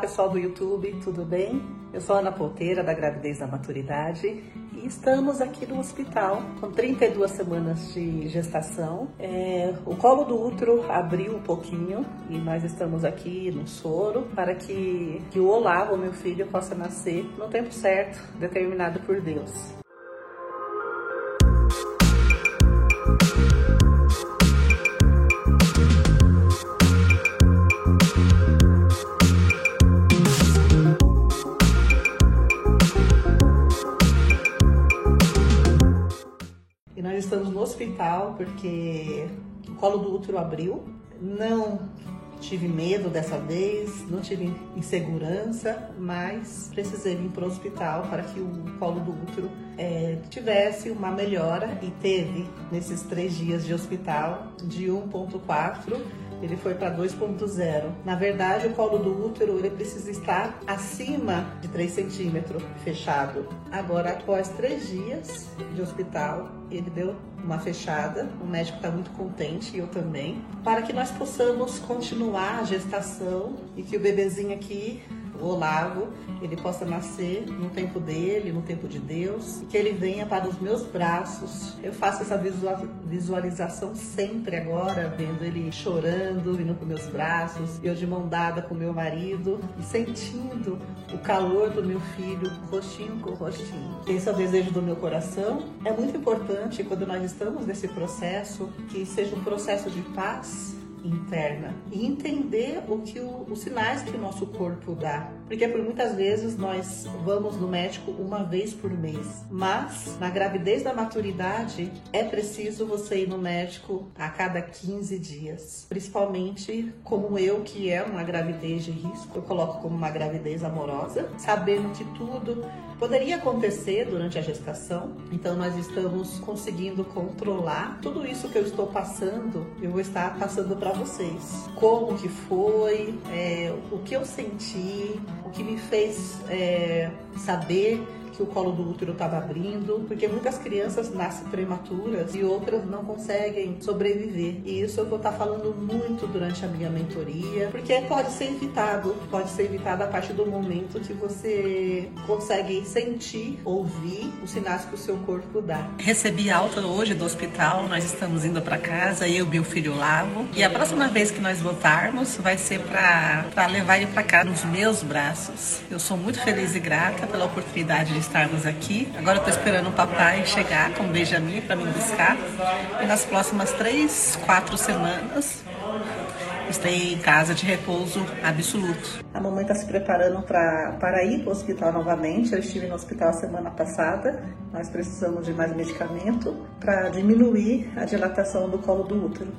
pessoal do YouTube, tudo bem? Eu sou Ana Ponteira, da Gravidez da Maturidade, e estamos aqui no hospital com 32 semanas de gestação. É, o colo do útero abriu um pouquinho e nós estamos aqui no soro para que, que o Olavo, meu filho, possa nascer no tempo certo, determinado por Deus. Estamos no hospital porque o colo do útero abriu. Não tive medo dessa vez, não tive insegurança, mas precisei vir para o hospital para que o colo do útero é, tivesse uma melhora e teve nesses três dias de hospital de 1,4 ele foi para 2.0. Na verdade, o colo do útero ele precisa estar acima de 3 centímetros fechado. Agora, após três dias de hospital, ele deu uma fechada. O médico está muito contente e eu também, para que nós possamos continuar a gestação e que o bebezinho aqui o Olavo, ele possa nascer no tempo dele, no tempo de Deus, que ele venha para os meus braços. Eu faço essa visualização sempre agora, vendo ele chorando, vindo para meus braços, eu de mão dada com meu marido e sentindo o calor do meu filho, rostinho com rostinho. Esse é o desejo do meu coração. É muito importante quando nós estamos nesse processo que seja um processo de paz interna e entender o que o, os sinais que o nosso corpo dá. Porque por muitas vezes nós vamos no médico uma vez por mês, mas na gravidez da maturidade é preciso você ir no médico a cada 15 dias. Principalmente como eu, que é uma gravidez de risco, eu coloco como uma gravidez amorosa, sabendo que tudo poderia acontecer durante a gestação. Então nós estamos conseguindo controlar tudo isso que eu estou passando. Eu vou estar passando para vocês. Como que foi, é, o que eu senti, o que me fez é, saber que o colo do útero estava abrindo, porque muitas crianças nascem prematuras e outras não conseguem sobreviver. E isso eu vou estar tá falando muito durante a minha mentoria, porque pode ser evitado, pode ser evitado a partir do momento que você consegue sentir, ouvir os sinais que o seu corpo dá. Recebi alta hoje do hospital, nós estamos indo para casa, eu e meu filho Lavo, e a próxima vez que nós voltarmos vai ser para levar ele para cá nos meus braços. Eu sou muito feliz e grata pela oportunidade de estarmos aqui. Agora eu tô esperando o papai chegar com o Benjamin para me buscar. E nas próximas três, quatro semanas estarei em casa de repouso absoluto. A mamãe está se preparando pra, para ir para o hospital novamente. Eu estive no hospital semana passada. Nós precisamos de mais medicamento para diminuir a dilatação do colo do útero.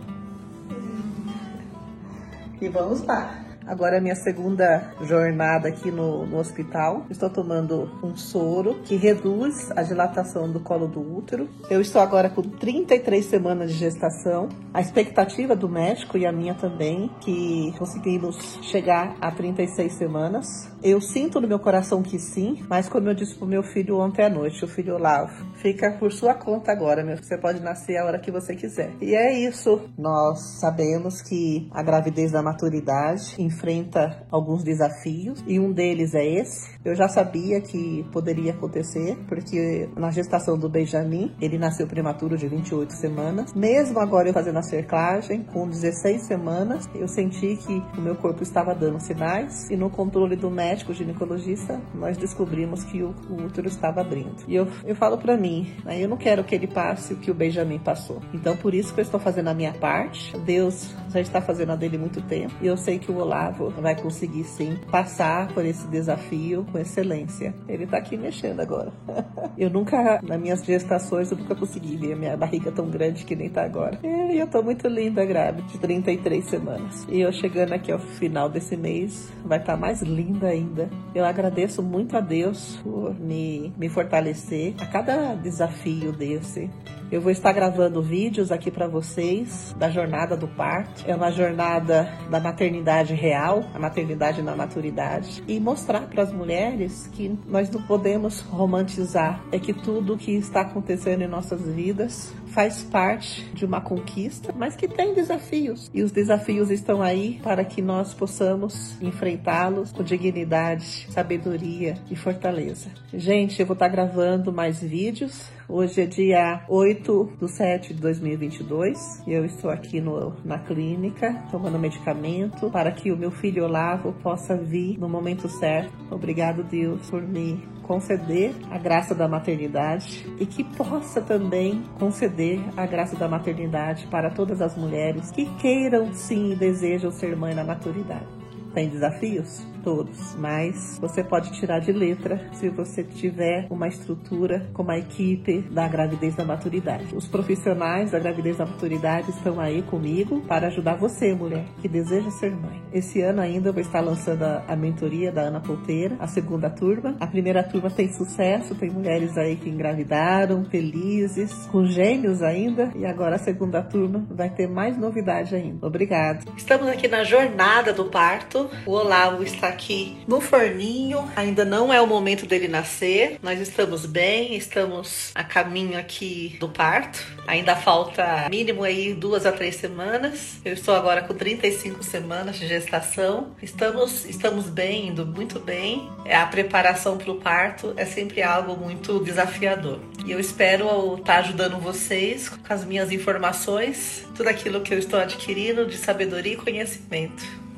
E vamos lá. Agora é minha segunda jornada aqui no, no hospital. Estou tomando um soro que reduz a dilatação do colo do útero. Eu estou agora com 33 semanas de gestação. A expectativa do médico e a minha também, que conseguimos chegar a 36 semanas. Eu sinto no meu coração que sim, mas como eu disse pro meu filho ontem à noite, o filho Olavo, fica por sua conta agora, meu. Você pode nascer a hora que você quiser. E é isso. Nós sabemos que a gravidez da maturidade enfrenta alguns desafios e um deles é esse. Eu já sabia que poderia acontecer, porque na gestação do Benjamin, ele nasceu prematuro de 28 semanas. Mesmo agora eu fazendo a cerclagem, com 16 semanas, eu senti que o meu corpo estava dando sinais e no controle do médico ginecologista, nós descobrimos que o, o útero estava abrindo. E eu, eu falo para mim, né, eu não quero que ele passe o que o Benjamin passou. Então por isso que eu estou fazendo a minha parte. Deus já está fazendo a dele muito tempo. E eu sei que o Olavo vai conseguir sim passar por esse desafio com excelência. Ele tá aqui mexendo agora. eu nunca, nas minhas gestações, eu nunca consegui ver a minha barriga tão grande que nem tá agora. E eu tô muito linda, grávida, de 33 semanas. E eu chegando aqui ao final desse mês, vai estar tá mais linda ainda. Eu agradeço muito a Deus por me, me fortalecer a cada desafio desse. Eu vou estar gravando vídeos aqui para vocês da jornada do parto. É uma jornada da maternidade real, a maternidade na maturidade, e mostrar para as mulheres que nós não podemos romantizar, é que tudo que está acontecendo em nossas vidas faz parte de uma conquista, mas que tem desafios. E os desafios estão aí para que nós possamos enfrentá-los com dignidade, sabedoria e fortaleza. Gente, eu vou estar gravando mais vídeos. Hoje é dia 8 de 7 de 2022 e eu estou aqui no, na clínica tomando medicamento para que o meu filho Olavo possa vir no momento certo. Obrigado, Deus, por me conceder a graça da maternidade e que possa também conceder a graça da maternidade para todas as mulheres que queiram sim e desejam ser mãe na maturidade. Tem desafios? Todos, mas você pode tirar de letra se você tiver uma estrutura com uma equipe da gravidez da maturidade. Os profissionais da gravidez da maturidade estão aí comigo para ajudar você, mulher, que deseja ser mãe. Esse ano ainda eu vou estar lançando a, mentoria da Ana Polteira, a segunda turma. A primeira turma tem sucesso, tem mulheres aí que engravidaram, felizes, com gêmeos ainda, e agora a segunda turma vai ter mais novidade ainda. Obrigada. Estamos aqui na jornada do parto. O Olavo está aqui no forninho. Ainda não é o momento dele nascer. Nós estamos bem, estamos a caminho aqui do parto. Ainda falta mínimo aí duas a três semanas. Eu estou agora com 35 semanas de gestação. Estamos, estamos bem, indo muito bem. A preparação para o parto é sempre algo muito desafiador. E eu espero estar ajudando vocês com as minhas informações, tudo aquilo que eu estou adquirindo de sabedoria e conhecimento.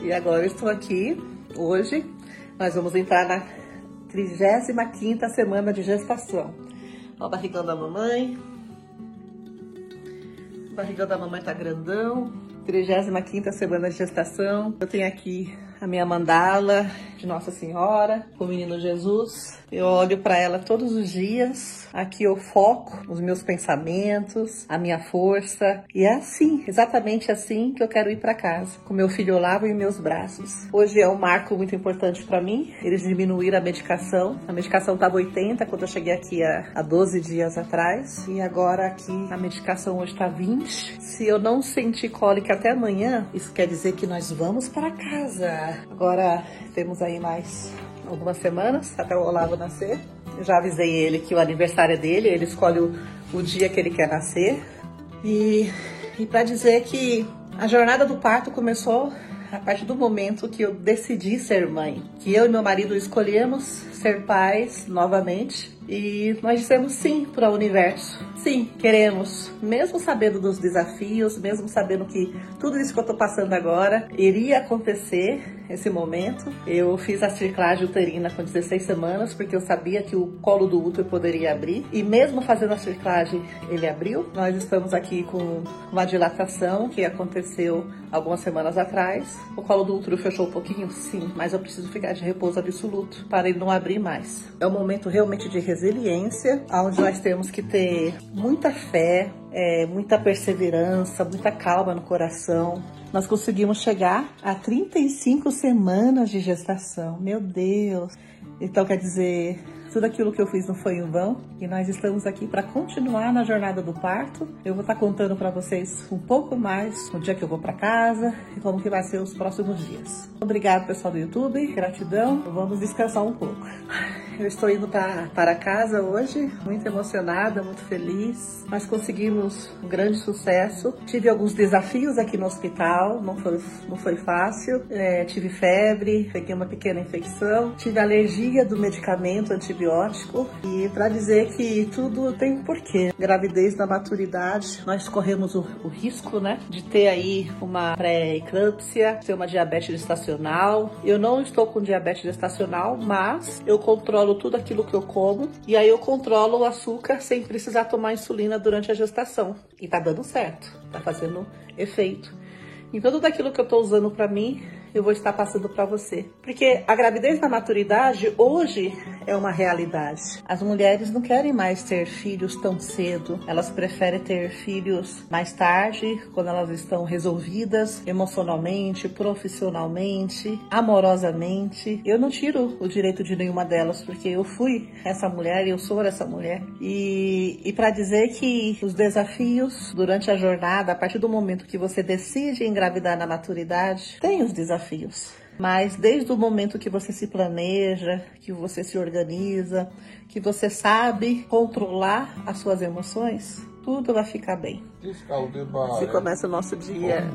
E agora eu estou aqui, hoje, nós vamos entrar na 35 semana de gestação. Ó o barrigão da mamãe. O barrigão da mamãe tá grandão. 35 semana de gestação. Eu tenho aqui a minha mandala de Nossa Senhora, o menino Jesus. Eu olho para ela todos os dias. Aqui eu foco os meus pensamentos, a minha força. E é assim, exatamente assim que eu quero ir para casa, com meu filho Olavo em meus braços. Hoje é um marco muito importante para mim. Eles diminuíram a medicação. A medicação estava 80 quando eu cheguei aqui há, há 12 dias atrás. E agora aqui a medicação hoje está 20. Se eu não sentir cólica até amanhã, isso quer dizer que nós vamos para casa. Agora temos aí mais algumas semanas até o Olavo nascer. Eu já avisei ele que o aniversário é dele, ele escolhe o, o dia que ele quer nascer. E, e para dizer que a jornada do parto começou a partir do momento que eu decidi ser mãe, que eu e meu marido escolhemos ser pais novamente e nós dissemos sim para o universo. Sim, queremos, mesmo sabendo dos desafios, mesmo sabendo que tudo isso que eu estou passando agora iria acontecer esse momento. Eu fiz a ciclagem uterina com 16 semanas porque eu sabia que o colo do útero poderia abrir e mesmo fazendo a ciclagem ele abriu. Nós estamos aqui com uma dilatação que aconteceu algumas semanas atrás. O colo do útero fechou um pouquinho, sim, mas eu preciso ficar de repouso absoluto para ele não abrir mais. É um momento realmente de resiliência, onde nós temos que ter muita fé, é, muita perseverança, muita calma no coração. Nós conseguimos chegar a 35 semanas de gestação. Meu Deus! Então quer dizer, tudo aquilo que eu fiz não foi em vão e nós estamos aqui para continuar na jornada do parto. Eu vou estar tá contando para vocês um pouco mais no dia que eu vou para casa e como que vai ser os próximos dias. Obrigado pessoal do YouTube, gratidão. Vamos descansar um pouco. Eu estou indo pra, para casa hoje, muito emocionada, muito feliz. Nós conseguimos um grande sucesso. Tive alguns desafios aqui no hospital, não foi, não foi fácil. É, tive febre, peguei uma pequena infecção, tive alergia do medicamento antibiótico. E para dizer que tudo tem um porquê. Gravidez da maturidade, nós corremos o, o risco, né, de ter aí uma pré-eclâmpsia, ter uma diabetes gestacional. Eu não estou com diabetes gestacional, mas eu controlo controlo tudo aquilo que eu como e aí eu controlo o açúcar sem precisar tomar insulina durante a gestação. E tá dando certo, tá fazendo efeito. Então tudo aquilo que eu tô usando para mim eu vou estar passando para você. Porque a gravidez da maturidade hoje é uma realidade. As mulheres não querem mais ter filhos tão cedo, elas preferem ter filhos mais tarde, quando elas estão resolvidas emocionalmente, profissionalmente, amorosamente. Eu não tiro o direito de nenhuma delas, porque eu fui essa mulher e eu sou essa mulher. E, e para dizer que os desafios durante a jornada, a partir do momento que você decide engravidar na maturidade, tem os desafios desafios. Mas desde o momento que você se planeja, que você se organiza, que você sabe controlar as suas emoções, tudo vai ficar bem. Assim começa o nosso dia.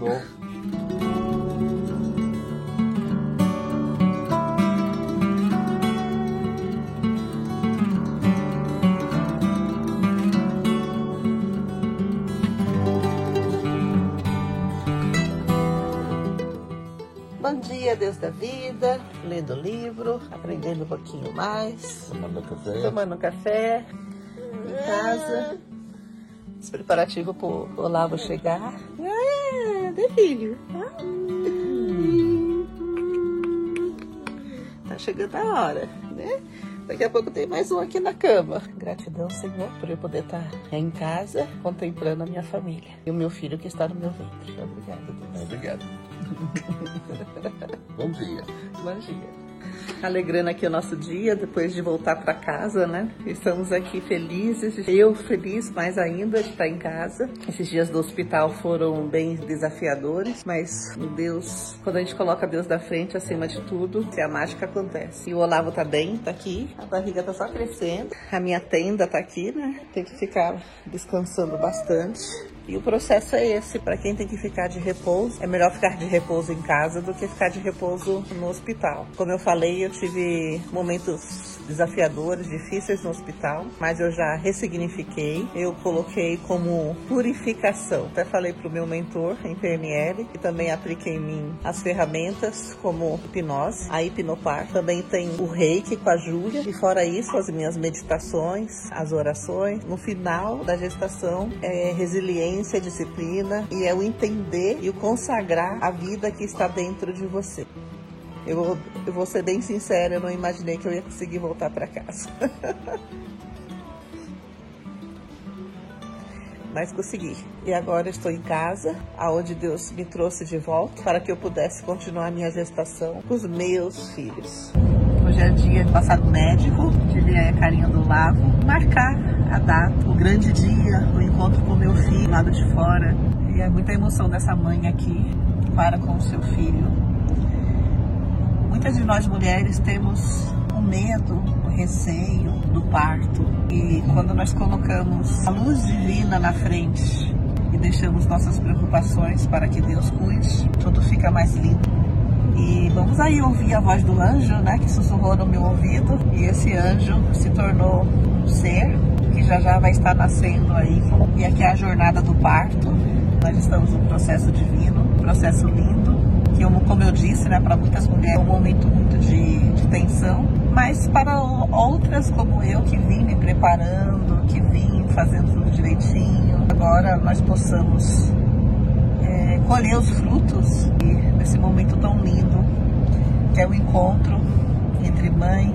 Da vida, lendo livro, aprendendo um pouquinho mais, tomando café, tomando café em casa, os preparativos para o Olavo chegar. Ah, de filho. Tá chegando a hora, né? Daqui a pouco tem mais um aqui na cama. Gratidão, Senhor, por eu poder estar em casa contemplando a minha família e o meu filho que está no meu ventre. Obrigada, Deus. Obrigado. Bom dia. Bom dia. Alegrando aqui o nosso dia, depois de voltar para casa, né? Estamos aqui felizes, eu feliz mais ainda de estar em casa. Esses dias do hospital foram bem desafiadores, mas Deus, quando a gente coloca Deus da frente, acima de tudo, a mágica acontece. E o Olavo tá bem, tá aqui, a barriga tá só crescendo, a minha tenda tá aqui, né? Tem que ficar descansando bastante. E o processo é esse, para quem tem que ficar de repouso, é melhor ficar de repouso em casa do que ficar de repouso no hospital. Como eu falei, eu tive momentos desafiadores, difíceis no hospital, mas eu já ressignifiquei. Eu coloquei como purificação. Até falei para o meu mentor em PNL e também apliquei em mim as ferramentas como hipnose, a hipnopar. Também tem o reiki com a Júlia e fora isso as minhas meditações, as orações. No final da gestação é resiliência, disciplina e é o entender e o consagrar a vida que está dentro de você. Eu vou, eu vou ser bem sincera, eu não imaginei que eu ia conseguir voltar para casa. Mas consegui. E agora estou em casa, aonde Deus me trouxe de volta para que eu pudesse continuar minha gestação com os meus filhos. Hoje é dia passar no médico, de ver a carinha do lavo, marcar a data, o grande dia, o encontro com meu filho, lado de fora. E é muita emoção dessa mãe aqui para com o seu filho Muitas de nós mulheres temos o medo, o receio do parto. E quando nós colocamos a luz divina na frente e deixamos nossas preocupações para que Deus cuide, tudo fica mais lindo. E vamos aí ouvir a voz do anjo, né, que sussurrou no meu ouvido. E esse anjo se tornou um ser que já já vai estar nascendo aí. E aqui é a jornada do parto. Nós estamos num processo divino, um processo lindo que, como eu disse, né, para muitas mulheres é um momento muito de, de tensão, mas para outras como eu, que vim me preparando, que vim fazendo tudo direitinho, agora nós possamos é, colher os frutos desse momento tão lindo, que é o encontro entre mãe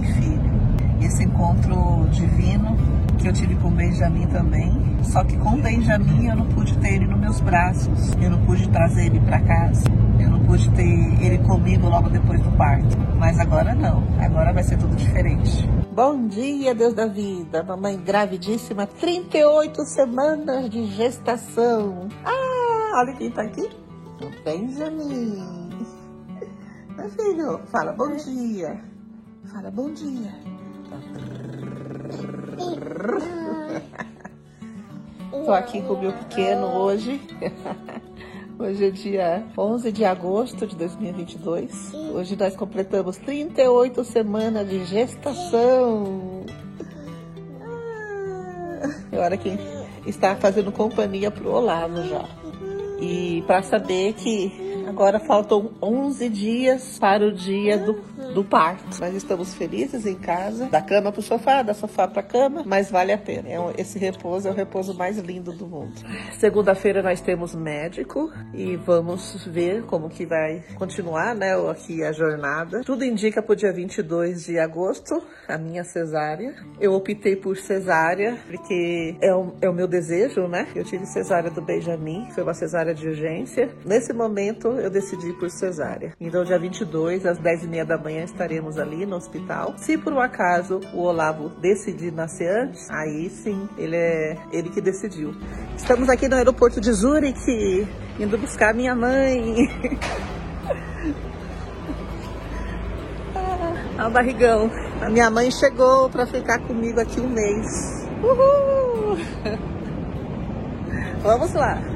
e filho. Esse encontro divino que eu tive com Benjamin também. Só que com Benjamin eu não pude ter ele nos meus braços, eu não pude trazer ele para casa, eu não pude ter ele comigo logo depois do parto. Mas agora não, agora vai ser tudo diferente. Bom dia, Deus da vida. Mamãe gravidíssima, 38 semanas de gestação. Ah, olha quem tá aqui. O Benjamin. Filho, fala bom dia. Fala bom dia. Tô aqui com o meu pequeno hoje. Hoje é dia 11 de agosto de 2022. Hoje nós completamos 38 semanas de gestação. Agora quem está fazendo companhia pro Olavo já. E para saber que Agora faltam 11 dias para o dia do, do parto. Nós estamos felizes em casa, da cama para o sofá, da sofá para a cama, mas vale a pena. É um, esse repouso é o repouso mais lindo do mundo. Segunda-feira nós temos médico e vamos ver como que vai continuar, né, aqui a jornada. Tudo indica para o dia 22 de agosto, a minha cesárea. Eu optei por cesárea porque é o, é o meu desejo, né? Eu tive cesárea do Benjamin, foi uma cesárea de urgência. Nesse momento eu decidi por cesárea. Então, dia 22, às 10h30 da manhã, estaremos ali no hospital. Se por um acaso o Olavo decidir nascer antes, aí sim, ele é ele que decidiu. Estamos aqui no aeroporto de Zurique, indo buscar minha mãe. ah, o barrigão. A minha mãe chegou para ficar comigo aqui um mês. Uhul! Vamos lá.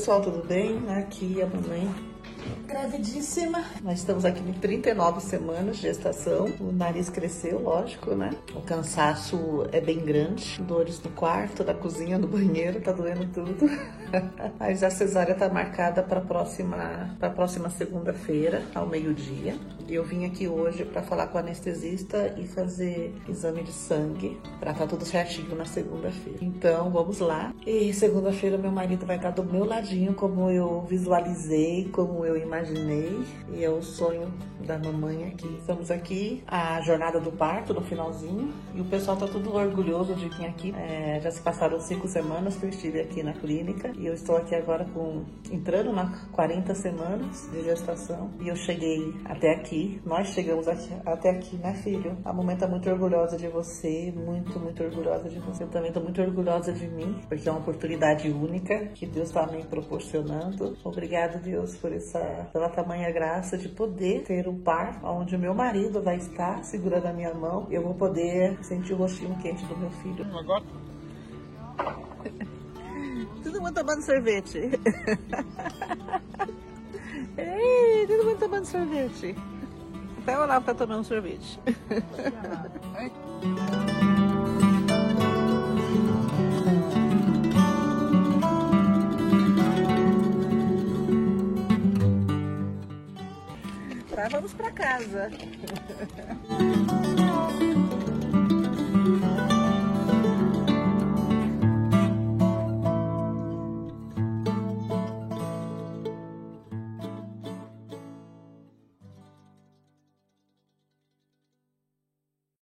Pessoal, tudo bem? Aqui a mamãe gravidíssima. Nós estamos aqui em 39 semanas de gestação. O nariz cresceu, lógico, né? O cansaço é bem grande. Dores no quarto, na cozinha, no banheiro, tá doendo tudo. Mas a cesárea tá marcada para próxima para próxima segunda-feira, ao meio-dia. Eu vim aqui hoje para falar com o anestesista e fazer exame de sangue para tá tudo certinho na segunda-feira. Então, vamos lá. E segunda-feira meu marido vai estar do meu ladinho como eu visualizei, como eu imaginei. E é o sonho da mamãe aqui. Estamos aqui, a jornada do parto no finalzinho. E o pessoal tá tudo orgulhoso de vir aqui. É, já se passaram cinco semanas que eu estive aqui na clínica. E eu estou aqui agora com entrando na 40 semanas de gestação. E eu cheguei até aqui. Nós chegamos aqui, até aqui, né, filho? A mamãe tá muito orgulhosa de você. Muito, muito orgulhosa de você. Eu também tô muito orgulhosa de mim. Porque é uma oportunidade única que Deus está me proporcionando. Obrigado, Deus, por essa, pela tamanha graça de poder ter um par onde o meu marido vai estar segurando a minha mão. Eu vou poder sentir o rostinho quente do meu filho. Agora? Todo mundo tomando sorvete. Ei, todo mundo tomando sorvete. Até o Olavo tá tomando sorvete. vamos para casa.